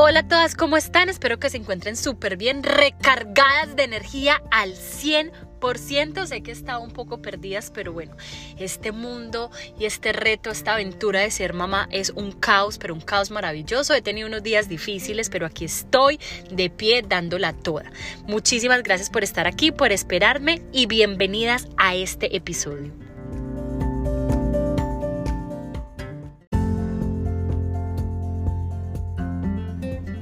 Hola a todas, ¿cómo están? Espero que se encuentren súper bien, recargadas de energía al 100%. Sé que estaba un poco perdidas, pero bueno, este mundo y este reto, esta aventura de ser mamá es un caos, pero un caos maravilloso. He tenido unos días difíciles, pero aquí estoy de pie dándola toda. Muchísimas gracias por estar aquí, por esperarme y bienvenidas a este episodio.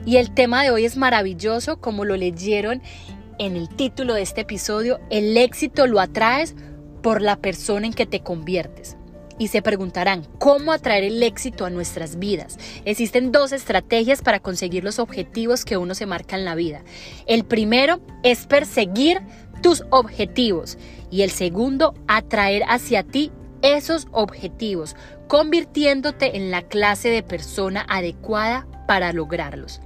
Y el tema de hoy es maravilloso, como lo leyeron en el título de este episodio, el éxito lo atraes por la persona en que te conviertes. Y se preguntarán, ¿cómo atraer el éxito a nuestras vidas? Existen dos estrategias para conseguir los objetivos que uno se marca en la vida. El primero es perseguir tus objetivos y el segundo, atraer hacia ti esos objetivos, convirtiéndote en la clase de persona adecuada para lograrlos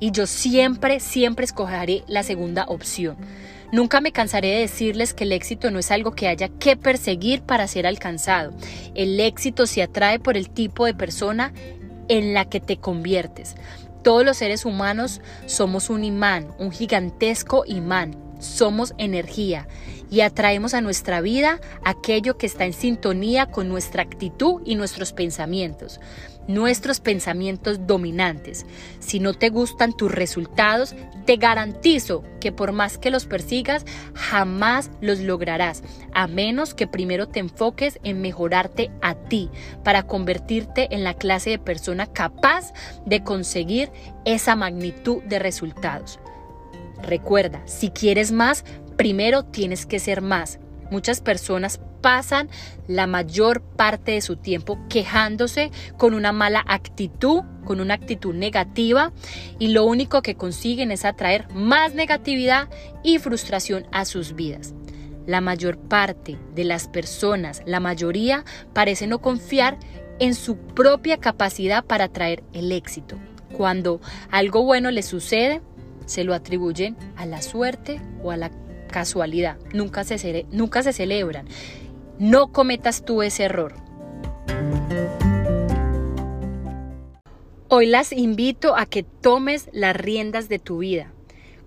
y yo siempre, siempre escogeré la segunda opción. Nunca me cansaré de decirles que el éxito no es algo que haya que perseguir para ser alcanzado. El éxito se atrae por el tipo de persona en la que te conviertes. Todos los seres humanos somos un imán, un gigantesco imán. Somos energía y atraemos a nuestra vida aquello que está en sintonía con nuestra actitud y nuestros pensamientos nuestros pensamientos dominantes. Si no te gustan tus resultados, te garantizo que por más que los persigas, jamás los lograrás, a menos que primero te enfoques en mejorarte a ti para convertirte en la clase de persona capaz de conseguir esa magnitud de resultados. Recuerda, si quieres más, primero tienes que ser más. Muchas personas pasan la mayor parte de su tiempo quejándose con una mala actitud, con una actitud negativa y lo único que consiguen es atraer más negatividad y frustración a sus vidas. La mayor parte de las personas, la mayoría, parece no confiar en su propia capacidad para atraer el éxito. Cuando algo bueno les sucede, se lo atribuyen a la suerte o a la casualidad. Nunca se, nunca se celebran. No cometas tú ese error. Hoy las invito a que tomes las riendas de tu vida.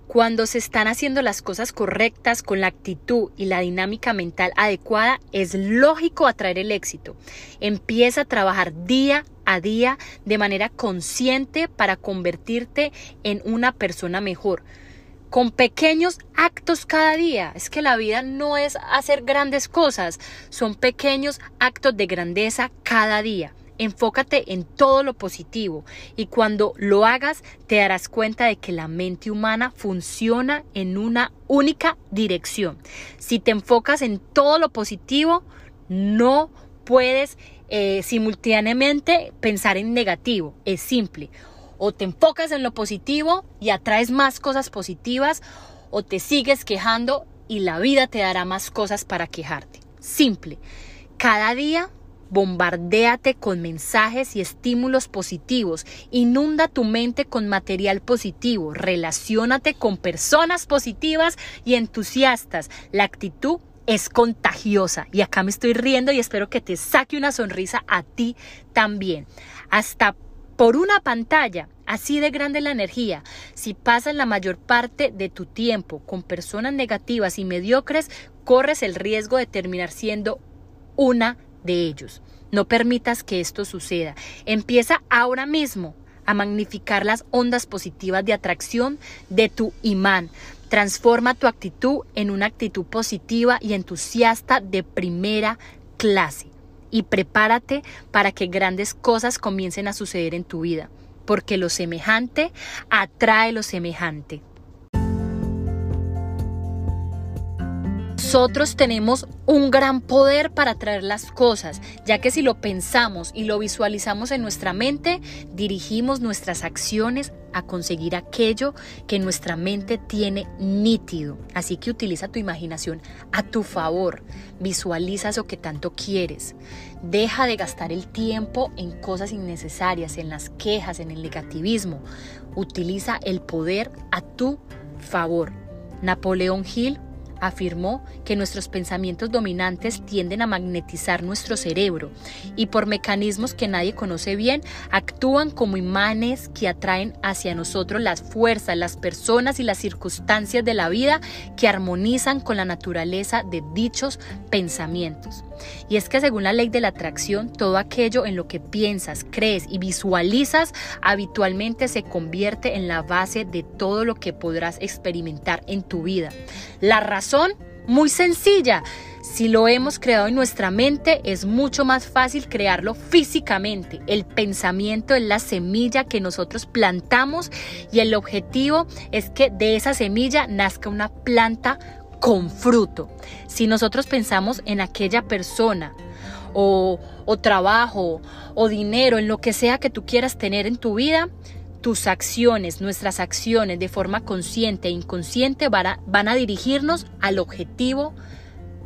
Cuando se están haciendo las cosas correctas con la actitud y la dinámica mental adecuada, es lógico atraer el éxito. Empieza a trabajar día a día de manera consciente para convertirte en una persona mejor con pequeños actos cada día. Es que la vida no es hacer grandes cosas, son pequeños actos de grandeza cada día. Enfócate en todo lo positivo y cuando lo hagas te darás cuenta de que la mente humana funciona en una única dirección. Si te enfocas en todo lo positivo, no puedes eh, simultáneamente pensar en negativo. Es simple o te enfocas en lo positivo y atraes más cosas positivas o te sigues quejando y la vida te dará más cosas para quejarte. Simple. Cada día bombardéate con mensajes y estímulos positivos. Inunda tu mente con material positivo. Relaciónate con personas positivas y entusiastas. La actitud es contagiosa y acá me estoy riendo y espero que te saque una sonrisa a ti también. Hasta por una pantalla. Así de grande la energía. Si pasas la mayor parte de tu tiempo con personas negativas y mediocres, corres el riesgo de terminar siendo una de ellos. No permitas que esto suceda. Empieza ahora mismo a magnificar las ondas positivas de atracción de tu imán. Transforma tu actitud en una actitud positiva y entusiasta de primera clase y prepárate para que grandes cosas comiencen a suceder en tu vida, porque lo semejante atrae lo semejante. Nosotros tenemos un gran poder para traer las cosas, ya que si lo pensamos y lo visualizamos en nuestra mente, dirigimos nuestras acciones a conseguir aquello que nuestra mente tiene nítido. Así que utiliza tu imaginación a tu favor, visualiza eso que tanto quieres. Deja de gastar el tiempo en cosas innecesarias, en las quejas, en el negativismo. Utiliza el poder a tu favor. Napoleón Hill afirmó que nuestros pensamientos dominantes tienden a magnetizar nuestro cerebro y por mecanismos que nadie conoce bien actúan como imanes que atraen hacia nosotros las fuerzas, las personas y las circunstancias de la vida que armonizan con la naturaleza de dichos pensamientos. Y es que según la ley de la atracción, todo aquello en lo que piensas, crees y visualizas habitualmente se convierte en la base de todo lo que podrás experimentar en tu vida. La razón, muy sencilla. Si lo hemos creado en nuestra mente, es mucho más fácil crearlo físicamente. El pensamiento es la semilla que nosotros plantamos y el objetivo es que de esa semilla nazca una planta con fruto. Si nosotros pensamos en aquella persona o, trabajo o dinero, en lo que sea que tú quieras tener en tu vida, tus acciones, nuestras acciones de forma consciente e inconsciente van a dirigirnos al objetivo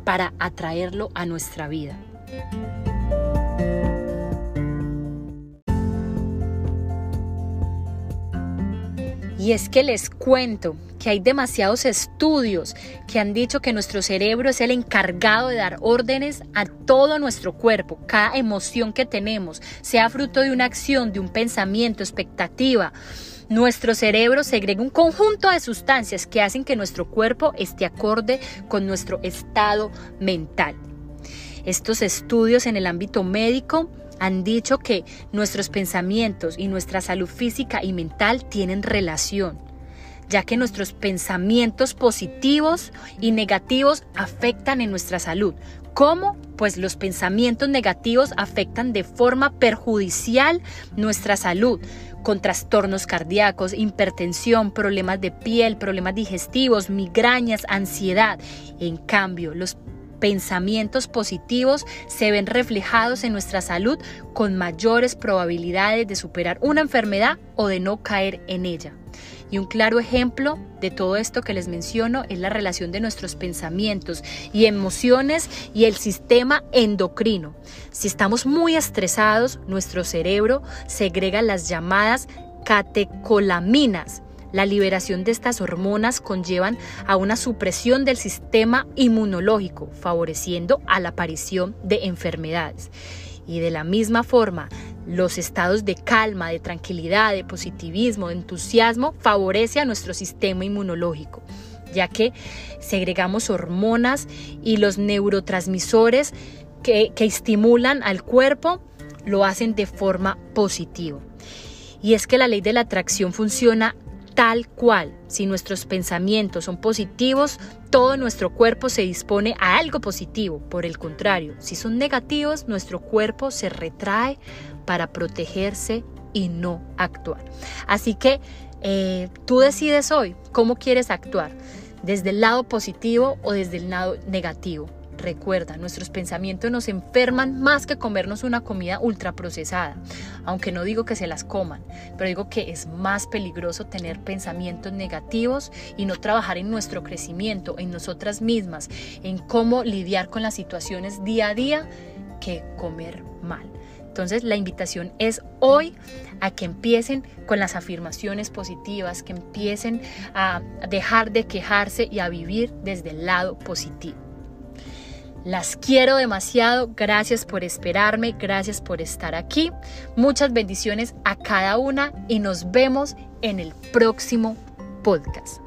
para atraerlo a nuestra vida. Y es que les cuento que hay demasiados estudios que han dicho que nuestro cerebro es el encargado de dar órdenes a todo nuestro cuerpo. Cada emoción que tenemos, sea fruto de una acción, de un pensamiento, expectativa, nuestro cerebro segrega un conjunto de sustancias que hacen que nuestro cuerpo esté acorde con nuestro estado mental. Estos estudios en el ámbito médico han dicho que nuestros pensamientos y nuestra salud física y mental tienen relación, ya que nuestros pensamientos positivos y negativos afectan en nuestra salud. ¿Cómo? Pues los pensamientos negativos afectan de forma perjudicial nuestra salud, con trastornos cardíacos, hipertensión, problemas de piel, problemas digestivos, migrañas, ansiedad. En cambio, los pensamientos positivos se ven reflejados en nuestra salud con mayores probabilidades de superar una enfermedad o de no caer en ella. Y un claro ejemplo de todo esto que les menciono es la relación de nuestros pensamientos y emociones y el sistema endocrino. Si estamos muy estresados, nuestro cerebro segrega las llamadas catecolaminas, la liberación de estas hormonas conllevan a una supresión del sistema inmunológico, favoreciendo a la aparición de enfermedades. Y de la misma forma, los estados de calma, de tranquilidad, de positivismo, de entusiasmo favorece a nuestro sistema inmunológico, ya que segregamos hormonas y los neurotransmisores que, que estimulan al cuerpo lo hacen de forma positiva. Y es que la ley de la atracción funciona tal cual. Si nuestros pensamientos son positivos, todo nuestro cuerpo se dispone a algo positivo. Por el contrario, si son negativos, nuestro cuerpo se retrae para protegerse y no actuar. Así que eh, tú decides hoy cómo quieres actuar, desde el lado positivo o desde el lado negativo. Recuerda, nuestros pensamientos nos enferman más que comernos una comida ultraprocesada. Aunque no digo que se las coman, pero digo que es más peligroso tener pensamientos negativos y no trabajar en nuestro crecimiento, en nosotras mismas, en cómo lidiar con las situaciones día a día que comer mal. Entonces la invitación es hoy a que empiecen con las afirmaciones positivas, que empiecen a dejar de quejarse y a vivir desde el lado positivo. Las quiero demasiado, gracias por esperarme, gracias por estar aquí. Muchas bendiciones a cada una y nos vemos en el próximo podcast.